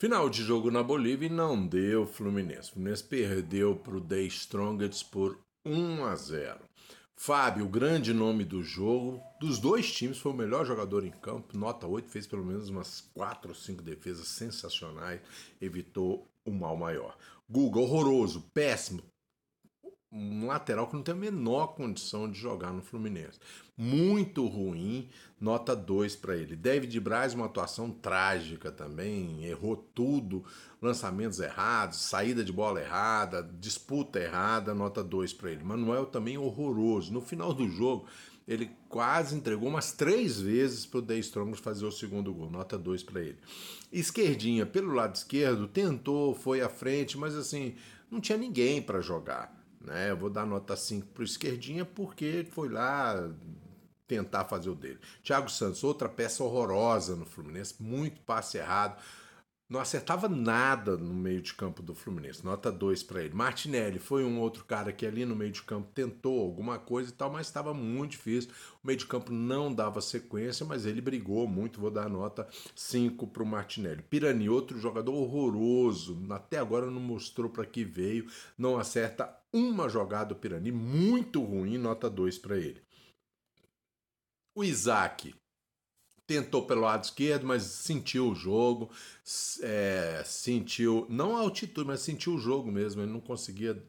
Final de jogo na Bolívia e não deu Fluminense. O Fluminense perdeu para o The Strongest por 1 a 0. Fábio, grande nome do jogo, dos dois times, foi o melhor jogador em campo, nota 8, fez pelo menos umas 4 ou 5 defesas sensacionais, evitou o mal maior. Guga, horroroso, péssimo, um lateral que não tem a menor condição de jogar no Fluminense. Muito ruim, nota 2 para ele. David Braz, uma atuação trágica também, errou tudo, lançamentos errados, saída de bola errada, disputa errada, nota 2 para ele. Manuel também horroroso. No final do jogo, ele quase entregou umas três vezes para o Day Strongers fazer o segundo gol, nota 2 para ele. Esquerdinha, pelo lado esquerdo, tentou, foi à frente, mas assim, não tinha ninguém para jogar. Né? Eu vou dar nota 5 para o esquerdinha porque foi lá tentar fazer o dele. Thiago Santos, outra peça horrorosa no Fluminense, muito passe errado. Não acertava nada no meio de campo do Fluminense. Nota 2 para ele. Martinelli foi um outro cara que ali no meio de campo tentou alguma coisa e tal, mas estava muito difícil. O meio de campo não dava sequência, mas ele brigou muito. Vou dar nota 5 para o Martinelli. Pirani, outro jogador horroroso. Até agora não mostrou para que veio. Não acerta uma jogada do Pirani. Muito ruim. Nota 2 para ele. O Isaac tentou pelo lado esquerdo, mas sentiu o jogo, é, sentiu, não a altitude, mas sentiu o jogo mesmo, ele não conseguia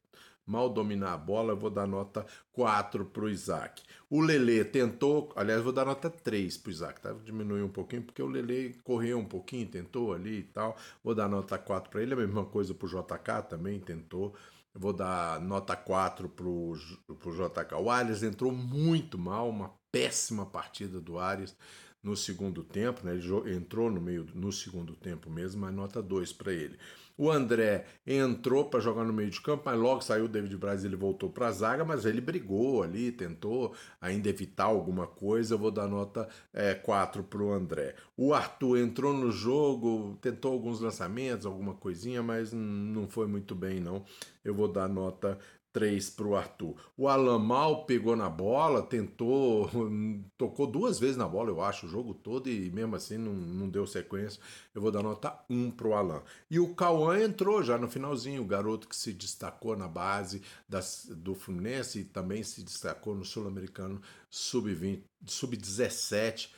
mal dominar a bola, eu vou dar nota 4 para o Isaac. O Lele tentou, aliás, vou dar nota 3 para o Isaac, tá? Diminuir um pouquinho, porque o Lele correu um pouquinho, tentou ali e tal, vou dar nota 4 para ele, a mesma coisa para o JK também, tentou, vou dar nota 4 para o JK. O Arias entrou muito mal, uma péssima partida do Arias no segundo tempo, né? ele entrou no meio no segundo tempo mesmo, mas nota 2 para ele. O André entrou para jogar no meio de campo, mas logo saiu o David Braz, ele voltou para a zaga, mas ele brigou ali, tentou ainda evitar alguma coisa. Eu vou dar nota é, 4 para o André. O Arthur entrou no jogo, tentou alguns lançamentos, alguma coisinha, mas não foi muito bem, não. Eu vou dar nota 3 para o Arthur. O Alan mal pegou na bola, tentou, tocou duas vezes na bola, eu acho, o jogo todo, e mesmo assim não, não deu sequência. Eu vou dar nota 1 para o Alan. E o Cauã entrou já no finalzinho, o garoto que se destacou na base das, do Fluminense e também se destacou no Sul-Americano Sub-20, Sub-17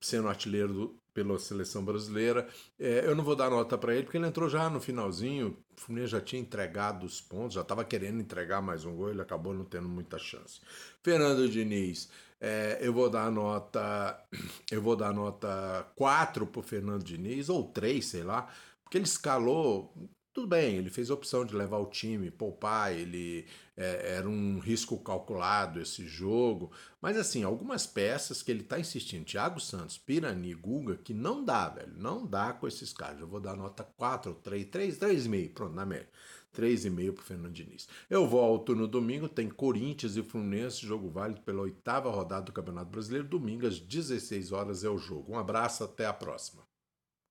sendo artilheiro do, pela seleção brasileira. É, eu não vou dar nota para ele, porque ele entrou já no finalzinho. O Fluminense já tinha entregado os pontos, já estava querendo entregar mais um gol, ele acabou não tendo muita chance. Fernando Diniz, é, eu vou dar nota. Eu vou dar nota 4 pro Fernando Diniz, ou 3, sei lá, porque ele escalou tudo bem, ele fez a opção de levar o time, poupar, ele é, era um risco calculado esse jogo, mas assim, algumas peças que ele está insistindo, Thiago Santos, Pirani, Guga, que não dá, velho, não dá com esses caras. Eu vou dar nota 4, 3, 3, 3,5, pronto, na média. 3,5 para o Fernando Diniz. Eu volto no domingo, tem Corinthians e Fluminense, jogo válido pela oitava rodada do Campeonato Brasileiro. Domingo às 16 horas é o jogo. Um abraço, até a próxima.